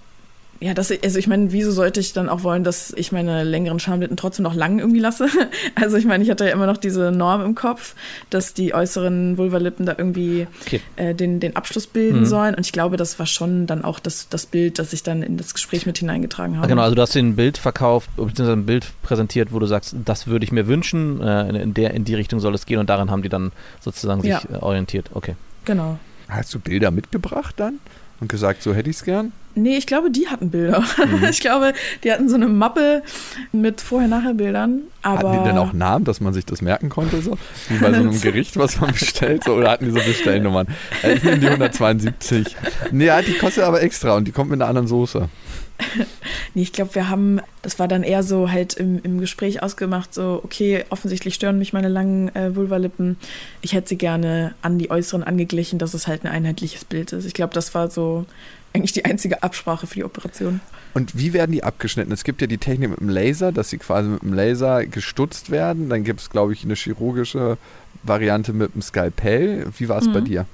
ja, ich, also ich meine, wieso sollte ich dann auch wollen, dass ich meine längeren Schamlippen trotzdem noch lang irgendwie lasse? Also ich meine, ich hatte ja immer noch diese Norm im Kopf, dass die äußeren Vulvalippen da irgendwie Okay. äh, den, den Abschluss bilden Mhm. sollen. Und ich glaube, das war schon dann auch das, das Bild, das ich dann in das Gespräch mit hineingetragen habe. Ah, Genau, also du hast dir ein Bild verkauft, beziehungsweise ein Bild präsentiert, wo du sagst, das würde ich mir wünschen, äh, in- in, der, in die Richtung soll es gehen und daran haben die dann sozusagen sich Ja. äh, orientiert. Okay. Genau. Hast du Bilder mitgebracht dann und gesagt, so hätte ich es gern? Nee, ich glaube, die hatten Bilder. Mhm. Ich glaube, die hatten so eine Mappe mit Vorher-Nachher-Bildern. Hatten die denn auch Namen, dass man sich das merken konnte? So? Wie bei so einem Gericht, was man bestellt? So? Oder hatten die so Bestellnummern? Äh, ich nehme die 172. Nee, ja, die kostet aber extra und die kommt mit einer anderen Soße. Nee, ich glaube, wir haben, das war dann eher so halt im, im Gespräch ausgemacht, so, okay, offensichtlich stören mich meine langen äh, Vulvalippen. Ich hätte sie gerne an die äußeren angeglichen, dass es halt ein einheitliches Bild ist. Ich glaube, das war so eigentlich die einzige Absprache für die Operation. Und wie werden die abgeschnitten? Es gibt ja die Technik mit dem Laser, dass sie quasi mit dem Laser gestutzt werden. Dann gibt es, glaube ich, eine chirurgische Variante mit dem Skalpell. Wie war es bei Mhm. dir?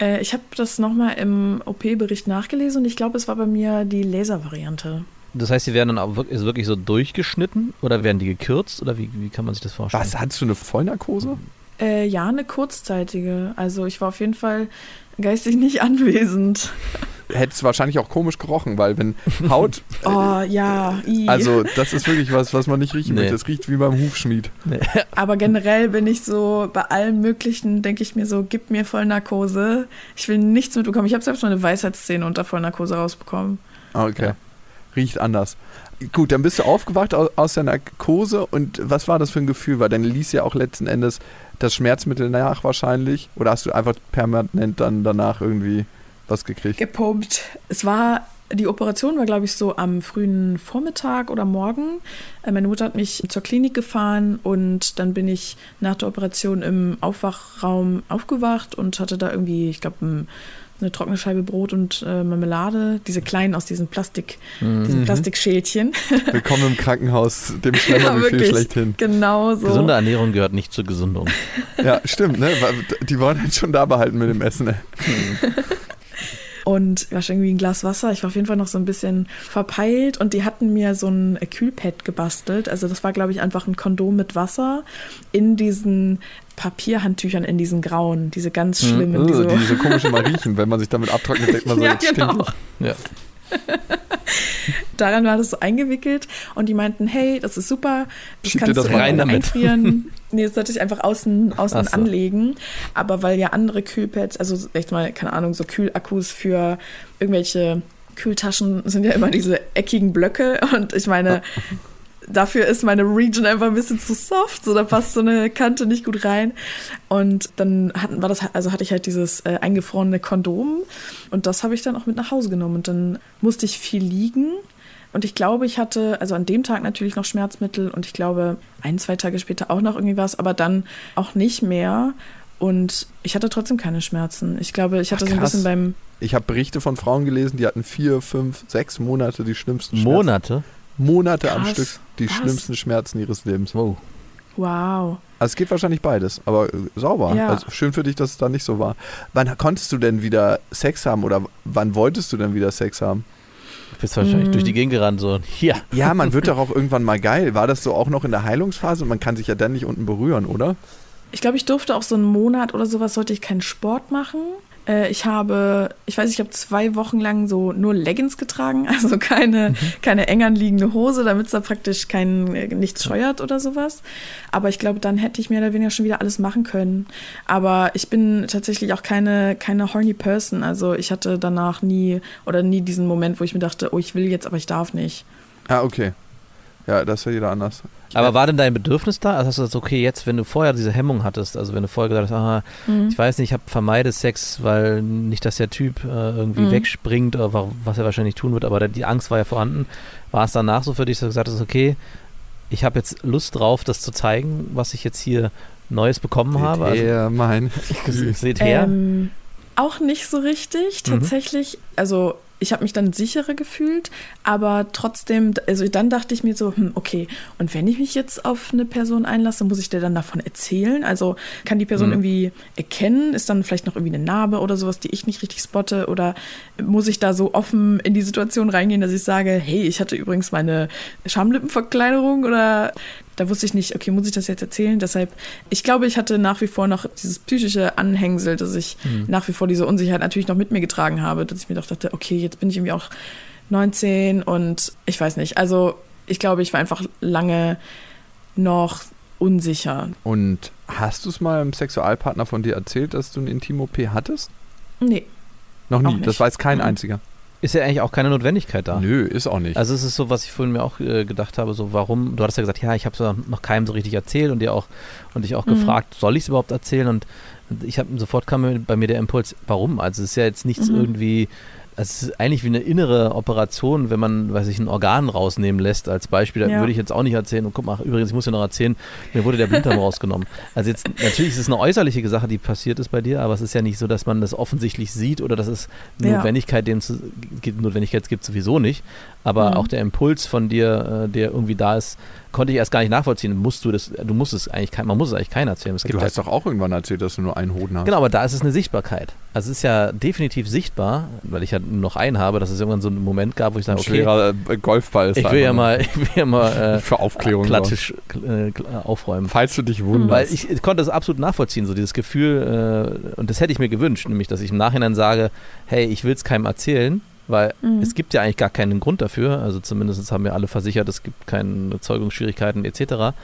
Äh, ich habe das nochmal im OP-Bericht nachgelesen und ich glaube, es war bei mir die Laser-Variante. Das heißt, sie werden dann auch wirklich, ist wirklich so durchgeschnitten oder werden die gekürzt oder wie, wie kann man sich das vorstellen? Was, hattest du eine Vollnarkose? Äh, ja, eine kurzzeitige. Also ich war auf jeden Fall geistig nicht anwesend. Hätte es wahrscheinlich auch komisch gerochen, weil wenn Haut, Oh ja, i. also das ist wirklich was, was man nicht riechen Nee. möchte. Das riecht wie beim Hufschmied. Aber generell bin ich so, bei allem Möglichen denke ich mir so, gib mir Vollnarkose. Ich will nichts mitbekommen. Ich habe selbst mal eine Weisheitsszene unter Vollnarkose rausbekommen. Ah, Okay. Ja. Riecht anders. Gut, dann bist du aufgewacht aus, aus der Narkose und was war das für ein Gefühl? Weil dann ließ ja auch letzten Endes das Schmerzmittel nach wahrscheinlich. Oder hast du einfach permanent dann danach irgendwie was gekriegt? Gepumpt. Es war, die Operation war, glaube ich, so am frühen Vormittag oder Morgen. Äh, Meine Mutter hat mich zur Klinik gefahren und dann bin ich nach der Operation im Aufwachraum aufgewacht und hatte da irgendwie, ich glaube, eine trockene Scheibe Brot und äh, Marmelade, diese kleinen aus diesen Plastik, diesen Plastikschälchen. Willkommen im Krankenhaus, dem Schlemmerbefehl schlechthin. Genau so. Gesunde Ernährung gehört nicht zur Gesundung. Ja, stimmt, ne? Die wollen halt schon da behalten mit dem Essen. Ne? Und ich war schon irgendwie ein Glas Wasser. Ich war auf jeden Fall noch so ein bisschen verpeilt und die hatten mir so ein Kühlpad gebastelt. Also das war, glaube ich, einfach ein Kondom mit Wasser in diesen Papierhandtüchern, in diesen grauen, diese ganz schlimmen. die Uh, so, die so komisch immer riechen. Wenn man sich damit abtrocknet, denkt man so, ja, genau. es. Ja. Daran war das so eingewickelt und die meinten, hey, das ist super, das Schieb kannst das du rein damit. einfrieren. Nee, das sollte ich einfach außen, außen so. anlegen. Aber weil ja andere Kühlpads, also echt mal, keine Ahnung, so Kühlakkus für irgendwelche Kühltaschen sind ja immer diese eckigen Blöcke. Und ich meine, dafür ist meine Region einfach ein bisschen zu soft. So, da passt so eine Kante nicht gut rein. Und dann hatten, war das, also hatte ich halt dieses äh, eingefrorene Kondom. Und das habe ich dann auch mit nach Hause genommen. Und dann musste ich viel liegen. Und ich glaube, ich hatte, also an dem Tag natürlich noch Schmerzmittel und ich glaube, ein, zwei Tage später auch noch irgendwie was, aber dann auch nicht mehr. Und ich hatte trotzdem keine Schmerzen. Ich glaube, ich hatte Ach, so ein krass. bisschen beim. Ich habe Berichte von Frauen gelesen, die hatten vier, fünf, sechs Monate die schlimmsten Schmerzen. Monate? Monate am Krass. Stück die Was? schlimmsten Schmerzen ihres Lebens. Wow. Wow. Also es geht wahrscheinlich beides, aber äh, sauber. Ja. Also schön für dich, dass es da nicht so war. Wann konntest du denn wieder Sex haben oder wann wolltest du denn wieder Sex haben? Du bist wahrscheinlich Mm. durch die Gegend gerannt, so, hier. Ja, man wird doch auch irgendwann mal geil. War das so auch noch in der Heilungsphase? Man kann sich ja dann nicht unten berühren, oder? Ich glaube, ich durfte auch so einen Monat oder sowas, sollte ich keinen Sport machen. Äh, Ich habe, ich weiß, ich habe zwei Wochen lang so nur Leggings getragen, also keine, keine eng anliegende Hose, damit es da praktisch kein, äh, nichts scheuert oder sowas. Aber ich glaube, dann hätte ich mehr oder weniger schon wieder alles machen können. Aber ich bin tatsächlich auch keine, keine horny Person. Also ich hatte danach nie oder nie diesen Moment, wo ich mir dachte, oh, ich will jetzt, aber ich darf nicht. Ah, okay. Ja, das ist ja jeder anders. Aber war denn dein Bedürfnis da? Also hast du gesagt, okay, jetzt, wenn du vorher diese Hemmung hattest, also wenn du vorher gesagt hast, aha, Mhm. ich weiß nicht, ich hab, vermeide Sex, weil nicht, dass der Typ äh, irgendwie Mhm. wegspringt, oder wa- was er wahrscheinlich tun wird, aber die Angst war ja vorhanden. War es danach so für dich, dass du gesagt hast, okay, ich habe jetzt Lust drauf, das zu zeigen, was ich jetzt hier Neues bekommen habe? Also, Ja, mein. seht her. Ähm, auch nicht so richtig. Mhm. Tatsächlich, also ich habe mich dann sicherer gefühlt, aber trotzdem, also dann dachte ich mir so, hm, okay, und wenn ich mich jetzt auf eine Person einlasse, muss ich dir dann davon erzählen? Also kann die Person Mhm. irgendwie erkennen? Ist dann vielleicht noch irgendwie eine Narbe oder sowas, die ich nicht richtig spotte? Oder muss ich da so offen in die Situation reingehen, dass ich sage, hey, ich hatte übrigens meine Schamlippenverkleinerung oder da wusste ich nicht, okay, muss ich das jetzt erzählen? Deshalb, ich glaube, ich hatte nach wie vor noch dieses psychische Anhängsel, dass ich nach wie vor diese Unsicherheit natürlich noch mit mir getragen habe, dass ich mir doch dachte, okay, jetzt bin ich irgendwie auch 19 und ich weiß nicht. Also, ich glaube, ich war einfach lange noch unsicher. Und hast du es mal einem Sexualpartner von dir erzählt, dass du ein Intim-OP hattest? Nee. Noch nie. Das weiß kein Mhm. einziger. Ist ja eigentlich auch keine Notwendigkeit da. Nö, ist auch nicht. Also es ist so, was ich vorhin mir auch äh, gedacht habe, so warum, du hattest ja gesagt, ja, ich habe es noch keinem so richtig erzählt und dir auch und dich auch Mhm. gefragt, soll ich es überhaupt erzählen? Und ich habe sofort kam bei mir der Impuls, warum? Also es ist ja jetzt nichts Mhm. irgendwie, es ist eigentlich wie eine innere Operation, wenn man, weiß ich, ein Organ rausnehmen lässt als Beispiel, da Ja. würde ich jetzt auch nicht erzählen. Und guck mal, übrigens, ich muss dir noch erzählen, mir wurde der Blinddarm rausgenommen. Also jetzt, natürlich ist es eine äußerliche Sache, die passiert ist bei dir, aber es ist ja nicht so, dass man das offensichtlich sieht oder dass es Ja. Notwendigkeit, dem zu, gibt- Notwendigkeit gibt es sowieso nicht. Aber Mhm. auch der Impuls von dir, äh, der irgendwie da ist, konnte ich erst gar nicht nachvollziehen. Musst du das, du musst es eigentlich, man muss es eigentlich keiner erzählen. Es gibt du hast doch auch irgendwann erzählt, dass du nur einen Hoden hast. Genau, aber da ist es eine Sichtbarkeit. Also es ist ja definitiv sichtbar, weil ich ja nur noch einen habe, dass es irgendwann so einen Moment gab, wo ich sage, okay, schwerer äh, Golfball ist ich will ja mal, ich will ja mal äh, Für Aufklärung Klattisch äh, kl- aufräumen. Falls du dich wunderst. Weil ich, ich konnte das absolut nachvollziehen, so dieses Gefühl, äh, und das hätte ich mir gewünscht, nämlich, dass ich im Nachhinein sage, hey, ich will es keinem erzählen, weil Mhm. es gibt ja eigentlich gar keinen Grund dafür. Also zumindest haben wir alle versichert, es gibt keine Zeugungsschwierigkeiten etc. Ja.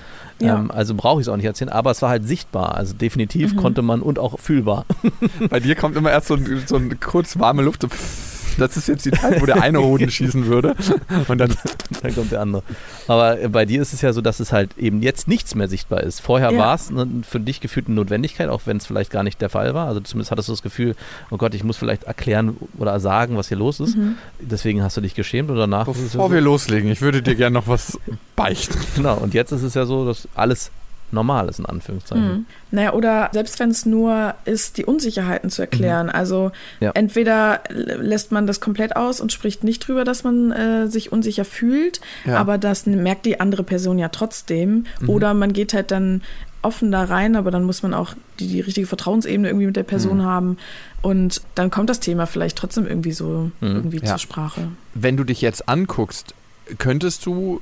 Ähm, also brauche ich es auch nicht erzählen, aber es war halt sichtbar. Also definitiv Mhm. konnte man und auch fühlbar. Bei dir kommt immer erst so ein, so ein kurz warme Luft. So pff, das ist jetzt die Zeit, wo der eine Hoden schießen würde. Und dann Dann kommt der andere. Aber bei dir ist es ja so, dass es halt eben jetzt nichts mehr sichtbar ist. Vorher Ja. war es ne, für dich gefühlt eine Notwendigkeit, auch wenn es vielleicht gar nicht der Fall war. Also zumindest hattest du das Gefühl, oh Gott, ich muss vielleicht erklären oder sagen, was hier los ist. Mhm. Deswegen hast du dich geschämt und danach. ist es ja Bevor so, wir loslegen, ich würde dir gerne noch was beichten. genau. Und jetzt ist es ja so, dass alles normal ist, in Anführungszeichen. Mhm. Naja, oder selbst wenn es nur ist, die Unsicherheiten zu erklären. Also Ja. entweder lässt man das komplett aus und spricht nicht drüber, dass man äh, sich unsicher fühlt, Ja. aber das merkt die andere Person ja trotzdem. Oder man geht halt dann offen da rein, aber dann muss man auch die, die richtige Vertrauensebene irgendwie mit der Person haben. Und dann kommt das Thema vielleicht trotzdem irgendwie so Mhm. irgendwie Ja. zur Sprache. Wenn du dich jetzt anguckst, könntest du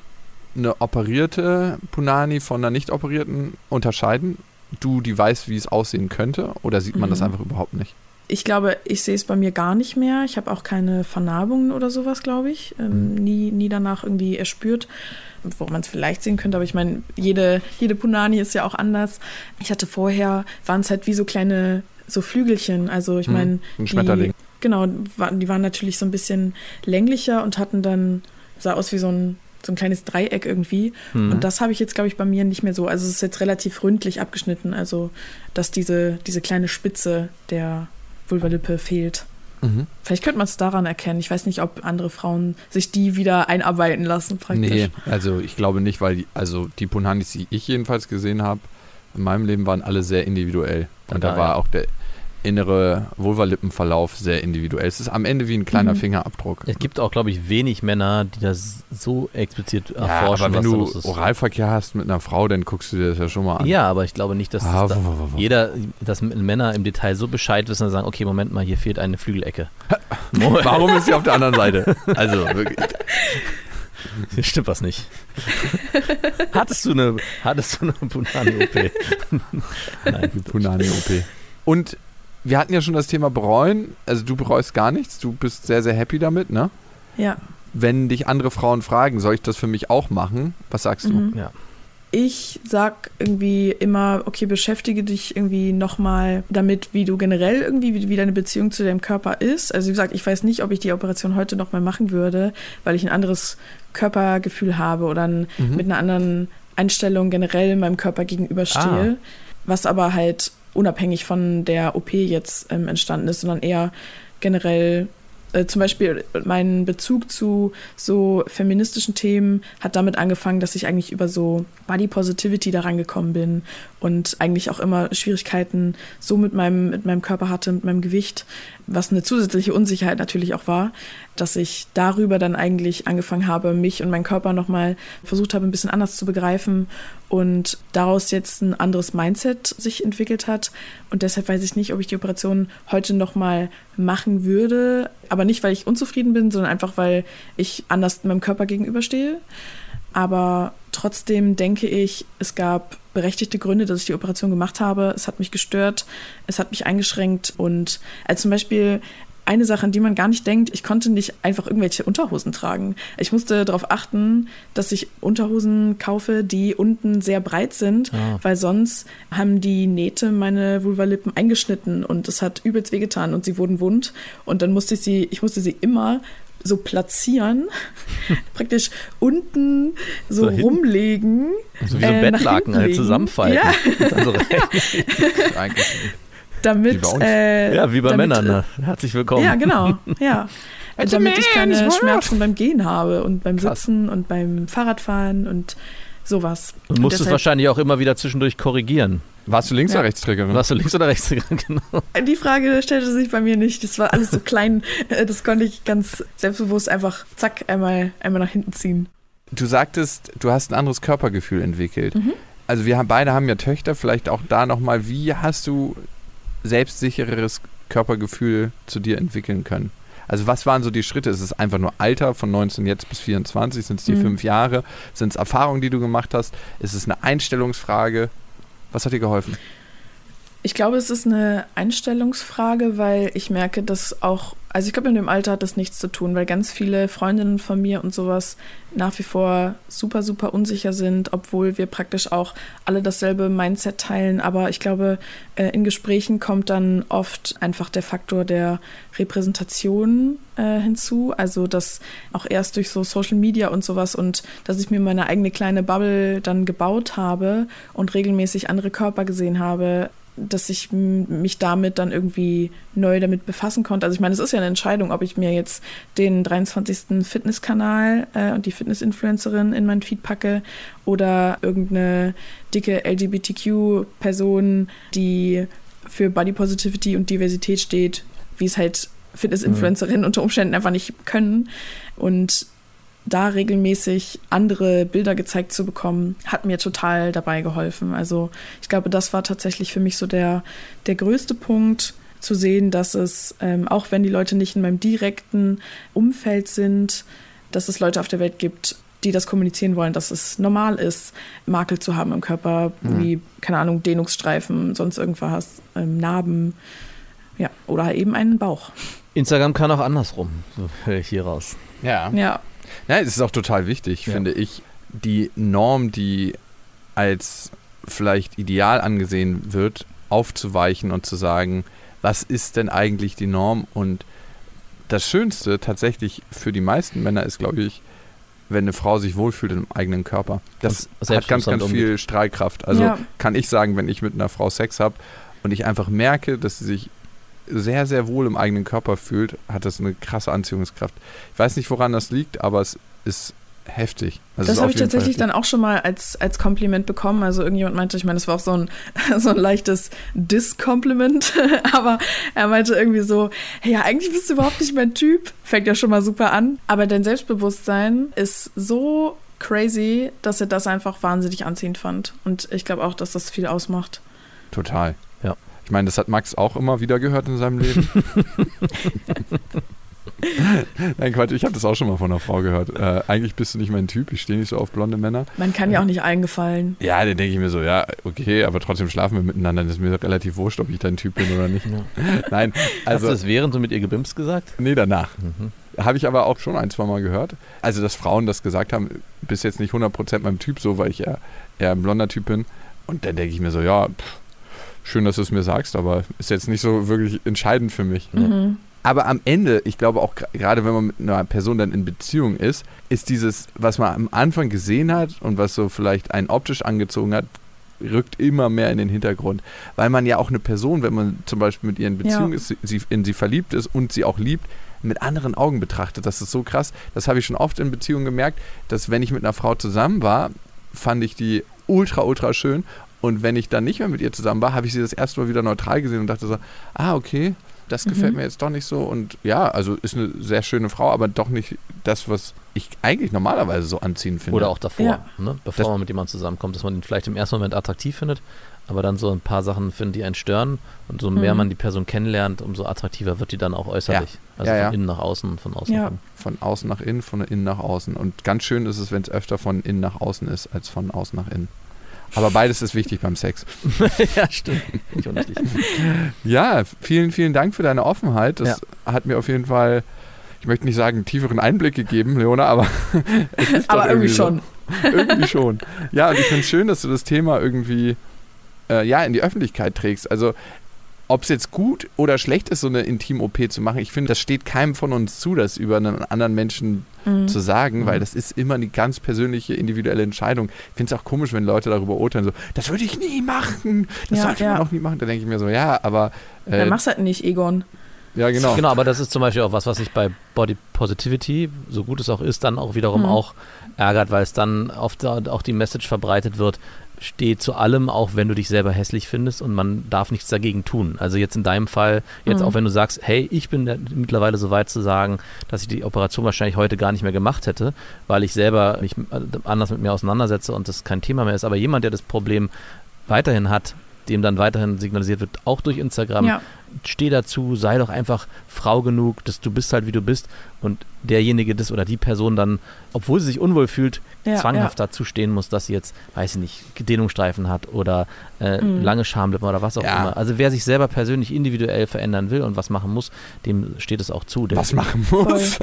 eine operierte Punani von einer nicht operierten unterscheiden? Du, die weißt, wie es aussehen könnte? Oder sieht man das Mhm. einfach überhaupt nicht? Ich glaube, ich sehe es bei mir gar nicht mehr. Ich habe auch keine Vernarbungen oder sowas, glaube ich. Ähm, nie, nie danach irgendwie erspürt, wo man es vielleicht sehen könnte. Aber ich meine, jede, jede Punani ist ja auch anders. Ich hatte vorher, waren es halt wie so kleine, so Flügelchen. Also ich meine, ein Schmetterling. Die, genau, die waren natürlich so ein bisschen länglicher und hatten dann, sah aus wie so ein so ein kleines Dreieck irgendwie. Und das habe ich jetzt, glaube ich, bei mir nicht mehr so. Also es ist jetzt relativ ründlich abgeschnitten. Also, dass diese, diese kleine Spitze der Vulvalippe fehlt. Mhm. Vielleicht könnte man es daran erkennen. Ich weiß nicht, ob andere Frauen sich die wieder einarbeiten lassen, praktisch. Nee, also ich glaube nicht, weil die, also die Punanis, die ich jedenfalls gesehen habe, in meinem Leben waren alle sehr individuell. Und da war auch der innere Vulvalippenverlauf sehr individuell. Es ist am Ende wie ein kleiner Mhm. Fingerabdruck. Es gibt auch, glaube ich, wenig Männer, die das so explizit ja, erforschen, aber wenn was da du los ist. Oralverkehr hast mit einer Frau, dann guckst du dir das ja schon mal an. Ja, aber ich glaube nicht, dass Ah, das da wo, wo, wo, wo. jeder, dass Männer im Detail so Bescheid wissen und sagen, okay, Moment mal, hier fehlt eine Flügelecke. Warum ist sie auf der anderen Seite? Also wirklich. hier stimmt was nicht. hattest du eine, hattest du eine Punani-OP? Nein. Punani-OP. Und wir hatten ja schon das Thema bereuen. Also du bereust gar nichts. Du bist sehr, sehr happy damit, ne? Ja. Wenn dich andere Frauen fragen, soll ich das für mich auch machen? Was sagst du? Mhm. Ja. Ich sag irgendwie immer, okay, beschäftige dich irgendwie nochmal damit, wie du generell irgendwie, wie, wie deine Beziehung zu deinem Körper ist. Also wie gesagt, ich weiß nicht, ob ich die Operation heute nochmal machen würde, weil ich ein anderes Körpergefühl habe oder ein, Mhm. mit einer anderen Einstellung generell meinem Körper gegenüberstehe. Was aber halt unabhängig von der OP jetzt ähm, entstanden ist, sondern eher generell äh, zum Beispiel mein Bezug zu so feministischen Themen hat damit angefangen, dass ich eigentlich über so Body Positivity daran gekommen bin und eigentlich auch immer Schwierigkeiten so mit meinem, mit meinem Körper hatte, mit meinem Gewicht, was eine zusätzliche Unsicherheit natürlich auch war, dass ich darüber dann eigentlich angefangen habe, mich und meinen Körper nochmal versucht habe, ein bisschen anders zu begreifen und daraus jetzt ein anderes Mindset sich entwickelt hat. Und deshalb weiß ich nicht, ob ich die Operation heute nochmal machen würde. Aber nicht, weil ich unzufrieden bin, sondern einfach, weil ich anders meinem Körper gegenüberstehe. Aber trotzdem denke ich, es gab berechtigte Gründe, dass ich die Operation gemacht habe. Es hat mich gestört, es hat mich eingeschränkt und als zum Beispiel eine Sache, an die man gar nicht denkt, ich konnte nicht einfach irgendwelche Unterhosen tragen. Ich musste darauf achten, dass ich Unterhosen kaufe, die unten sehr breit sind, Ah. weil sonst haben die Nähte meine Vulvalippen eingeschnitten und es hat übelst wehgetan und sie wurden wund und dann musste ich sie, ich musste sie immer so platzieren, praktisch unten so, So rumlegen. So wie so ein äh, Bettlaken halt zusammenfalten. Ja, Dann so rein. Damit. Wie bei uns. Äh, ja, wie bei damit, Männern. äh, Ne? Herzlich willkommen. Ja, genau. Ja. damit ich keine Schmerzen beim Gehen habe und beim Krass. Sitzen und beim Fahrradfahren und sowas. Du musst es wahrscheinlich auch immer wieder zwischendurch korrigieren. Warst du Links- Ja. oder Rechtsträgerin? Warst du links oder rechts? genau. Die Frage stellte sich bei mir nicht. Das war alles so klein. Äh, Das konnte ich ganz selbstbewusst einfach zack einmal, einmal nach hinten ziehen. Du sagtest, du hast ein anderes Körpergefühl entwickelt. Mhm. Also wir haben, beide haben ja Töchter, vielleicht auch da nochmal, wie hast du selbstsichereres Körpergefühl zu dir entwickeln können? Also was waren so die Schritte? Ist es einfach nur Alter von 19 jetzt bis 24? Sind es die Mhm. fünf Jahre? Sind es Erfahrungen, die du gemacht hast? Ist es eine Einstellungsfrage? Was hat dir geholfen? Ich glaube, es ist eine Einstellungsfrage, weil ich merke, dass auch, also ich glaube, in dem Alter hat das nichts zu tun, weil ganz viele Freundinnen von mir und sowas nach wie vor super, super unsicher sind, obwohl wir praktisch auch alle dasselbe Mindset teilen. Aber ich glaube, äh, in Gesprächen kommt dann oft einfach der Faktor der Repräsentation äh, hinzu. Also, dass auch erst durch so Social Media und sowas und dass ich mir meine eigene kleine Bubble dann gebaut habe und regelmäßig andere Körper gesehen habe, dass ich mich damit dann irgendwie neu damit befassen konnte. Also ich meine, es ist ja eine Entscheidung, ob ich mir jetzt den 23. Fitnesskanal äh, und die Fitness-Influencerin in meinen Feed packe oder irgendeine dicke LGBTQ-Person, die für Body Positivity und Diversität steht, wie es halt Fitness-Influencerinnen unter Umständen einfach nicht können. Und da regelmäßig andere Bilder gezeigt zu bekommen, hat mir total dabei geholfen. Also ich glaube, das war tatsächlich für mich so der, der größte Punkt, zu sehen, dass es, ähm, auch wenn die Leute nicht in meinem direkten Umfeld sind, dass es Leute auf der Welt gibt, die das kommunizieren wollen, dass es normal ist, Makel zu haben im Körper, wie, keine Ahnung, Dehnungsstreifen, sonst irgendwas, ähm, Narben. Ja, oder eben einen Bauch. Instagram kann auch andersrum. So höre ich hier raus. Ja. Ja. Ja, es ist auch total wichtig, Ja. finde ich. Die Norm, die als vielleicht ideal angesehen wird, aufzuweichen und zu sagen, was ist denn eigentlich die Norm? Und das Schönste tatsächlich für die meisten Männer ist, glaube ich, wenn eine Frau sich wohlfühlt im eigenen Körper. Das hat ganz, ganz viel Strahlkraft. Also Ja. kann ich sagen, wenn ich mit einer Frau Sex habe und ich einfach merke, dass sie sich sehr, sehr wohl im eigenen Körper fühlt, hat das eine krasse Anziehungskraft. Ich weiß nicht, woran das liegt, aber es ist heftig. Also Das habe ich tatsächlich dann auch schon mal als, als Kompliment bekommen. Also irgendjemand meinte, ich meine, das war auch so ein, so ein leichtes Dis-Kompliment, aber er meinte irgendwie so, hey, ja, eigentlich bist du überhaupt nicht mein Typ. Fängt ja schon mal super an. Aber dein Selbstbewusstsein ist so crazy, dass er das einfach wahnsinnig anziehend fand. Und ich glaube auch, dass das viel ausmacht. Total. Ja. Ich meine, das hat Max auch immer wieder gehört in seinem Leben. Nein, Quatsch, ich habe das auch schon mal von einer Frau gehört. Äh, eigentlich bist du nicht mein Typ, ich stehe nicht so auf blonde Männer. Man kann ja auch nicht allen gefallen. Ja, dann denke ich mir so, ja, okay, aber trotzdem schlafen wir miteinander. Das ist mir relativ wurscht, ob ich dein Typ bin oder nicht. Nein, Hast du also, das während so mit ihr gebimst gesagt? nee, danach. Mhm. Habe ich aber auch schon ein, zwei Mal gehört. Also, dass Frauen das gesagt haben, bist jetzt nicht 100% meinem Typ so, weil ich eher, eher ein blonder Typ bin. Und dann denke ich mir so, ja, pff, schön, dass du es mir sagst, aber ist jetzt nicht so wirklich entscheidend für mich. Mhm. Aber am Ende, ich glaube auch gerade wenn man mit einer Person dann in Beziehung ist, ist dieses, was man am Anfang gesehen hat und was so vielleicht einen optisch angezogen hat, rückt immer mehr in den Hintergrund. Weil man ja auch eine Person, wenn man zum Beispiel mit ihr in Beziehung Ja. ist, sie, in sie verliebt ist und sie auch liebt, mit anderen Augen betrachtet. Das ist so krass. Das habe ich schon oft in Beziehungen gemerkt, dass wenn ich mit einer Frau zusammen war, fand ich die ultra, ultra schön. Und wenn ich dann nicht mehr mit ihr zusammen war, habe ich sie das erste Mal wieder neutral gesehen und dachte so, ah, okay, das gefällt Mhm. mir jetzt doch nicht so. Und ja, also ist eine sehr schöne Frau, aber doch nicht das, was ich eigentlich normalerweise so anziehen finde. Oder auch davor, Ja. ne? bevor Das- man mit jemandem zusammenkommt, dass man ihn vielleicht im ersten Moment attraktiv findet, aber dann so ein paar Sachen findet, die einen stören. Und so mehr Mhm. man die Person kennenlernt, umso attraktiver wird die dann auch äußerlich. Also Ja, von ja. innen nach außen und von außen Ja. nach innen. von außen nach innen, von innen nach außen. Und ganz schön ist es, wenn es öfter von innen nach außen ist, als von außen nach innen. Aber beides ist wichtig beim Sex. ja, stimmt. Ja, vielen, vielen Dank für deine Offenheit. Das hat mir auf jeden Fall, ich möchte nicht sagen, einen tieferen Einblick gegeben, Leona, aber es ist doch Aber irgendwie so. schon. irgendwie schon. Ja, und ich finde es schön, dass du das Thema irgendwie äh, ja, in die Öffentlichkeit trägst. Also, ob es jetzt gut oder schlecht ist, so eine Intim-OP zu machen, ich finde, das steht keinem von uns zu, das über einen anderen Menschen Mhm. zu sagen, Mhm. weil das ist immer eine ganz persönliche, individuelle Entscheidung. Ich finde es auch komisch, wenn Leute darüber urteilen, so, das würde ich nie machen, das Ja, sollte man ja. auch nie machen. Da denke ich mir so, ja, aber äh, Dann mach's halt nicht, Egon. ja, genau. Genau, aber das ist zum Beispiel auch was, was sich bei Body Positivity, so gut es auch ist, dann auch wiederum Mhm. auch ärgert, weil es dann oft auch die Message verbreitet wird, steh zu allem, auch wenn du dich selber hässlich findest und man darf nichts dagegen tun. Also jetzt in deinem Fall, jetzt Mhm. auch wenn du sagst, hey, ich bin mittlerweile so weit zu sagen, dass ich die Operation wahrscheinlich heute gar nicht mehr gemacht hätte, weil ich selber mich äh, anders mit mir auseinandersetze und das kein Thema mehr ist. Aber jemand, der das Problem weiterhin hat, dem dann weiterhin signalisiert wird, auch durch Instagram, Ja. Steh dazu, sei doch einfach Frau genug, dass du bist halt wie du bist und derjenige das oder die Person dann, obwohl sie sich unwohl fühlt, Ja, zwanghaft dazu stehen muss, dass sie jetzt, weiß ich nicht, Dehnungsstreifen hat oder äh, Mhm. lange Schamlippen oder was auch Ja. immer. Also wer sich selber persönlich individuell verändern will und was machen muss, dem steht es auch zu. Der, was machen muss.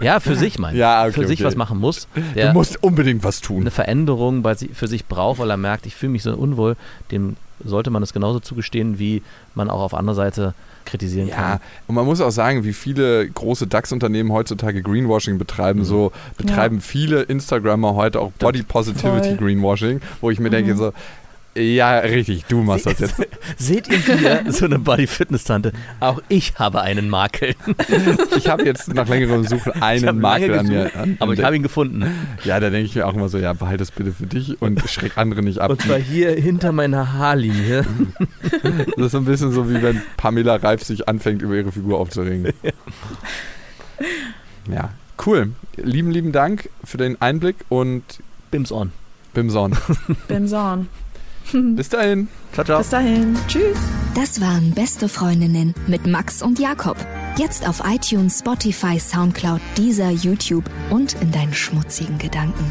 Ja, für sich mein. Ja, okay, für sich okay. was machen muss. Du Der musst unbedingt was tun. eine Veränderung bei für sich braucht, weil er merkt, ich fühle mich so unwohl, dem sollte man es genauso zugestehen, wie man auch auf andere Seite kritisieren Ja, kann. und man muss auch sagen, wie viele große DAX-Unternehmen heutzutage Greenwashing betreiben. Mhm. So betreiben viele Instagrammer heute auch Body Positivity Voll. Greenwashing, wo ich mir denke so, ja, richtig, du machst das jetzt. Seht ihr hier so eine Body-Fitness-Tante? Auch ich habe einen Makel. Ich habe jetzt nach längerem Suchen einen Makel lange an mir. gesucht, An, aber ich habe ihn gefunden. ja, da denke ich mir auch immer so, ja, behalte es bitte für dich und schreck andere nicht ab. Und zwar hier hinter meiner Haarlinie. Das ist so ein bisschen so, wie wenn Pamela Reif sich anfängt, über ihre Figur aufzuregen. Ja, cool. Lieben, lieben Dank für den Einblick und Bims on. Bimson. Bimson. Bis dahin. Ciao, ciao. Bis dahin. Tschüss. Das waren Beste Freundinnen mit Max und Jakob. Jetzt auf iTunes, Spotify, Soundcloud, dieser YouTube und in deinen schmutzigen Gedanken.